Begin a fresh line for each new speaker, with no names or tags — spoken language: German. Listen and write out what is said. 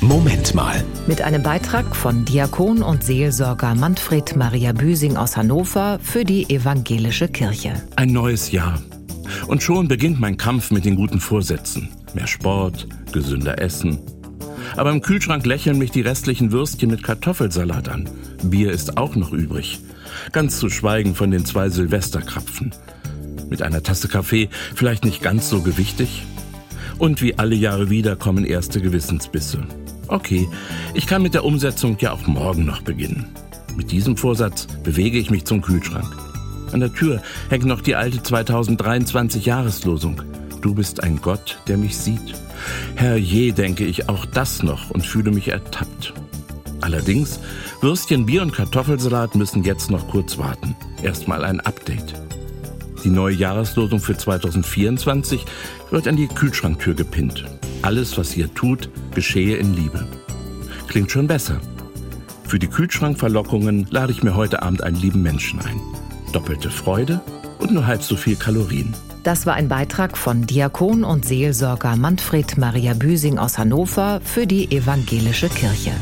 Moment mal.
Mit einem Beitrag von Diakon und Seelsorger Manfred Maria Büsing aus Hannover für die evangelische Kirche.
Ein neues Jahr. Und schon beginnt mein Kampf mit den guten Vorsätzen. Mehr Sport, gesünder Essen. Aber im Kühlschrank lächeln mich die restlichen Würstchen mit Kartoffelsalat an. Bier ist auch noch übrig. Ganz zu schweigen von den zwei Silvesterkrapfen. Mit einer Tasse Kaffee vielleicht nicht ganz so gewichtig? Und wie alle Jahre wieder kommen erste Gewissensbisse. Okay, ich kann mit der Umsetzung ja auch morgen noch beginnen. Mit diesem Vorsatz bewege ich mich zum Kühlschrank. An der Tür hängt noch die alte 2023 Jahreslosung. Du bist ein Gott, der mich sieht. Herr je, denke ich auch das noch und fühle mich ertappt. Allerdings, Würstchen, Bier und Kartoffelsalat müssen jetzt noch kurz warten. Erstmal ein Update. Die neue Jahreslosung für 2024 wird an die Kühlschranktür gepinnt. Alles, was ihr tut, geschehe in Liebe. Klingt schon besser. Für die Kühlschrankverlockungen lade ich mir heute Abend einen lieben Menschen ein. Doppelte Freude und nur halb so viel Kalorien.
Das war ein Beitrag von Diakon und Seelsorger Manfred Maria Büsing aus Hannover für die evangelische Kirche.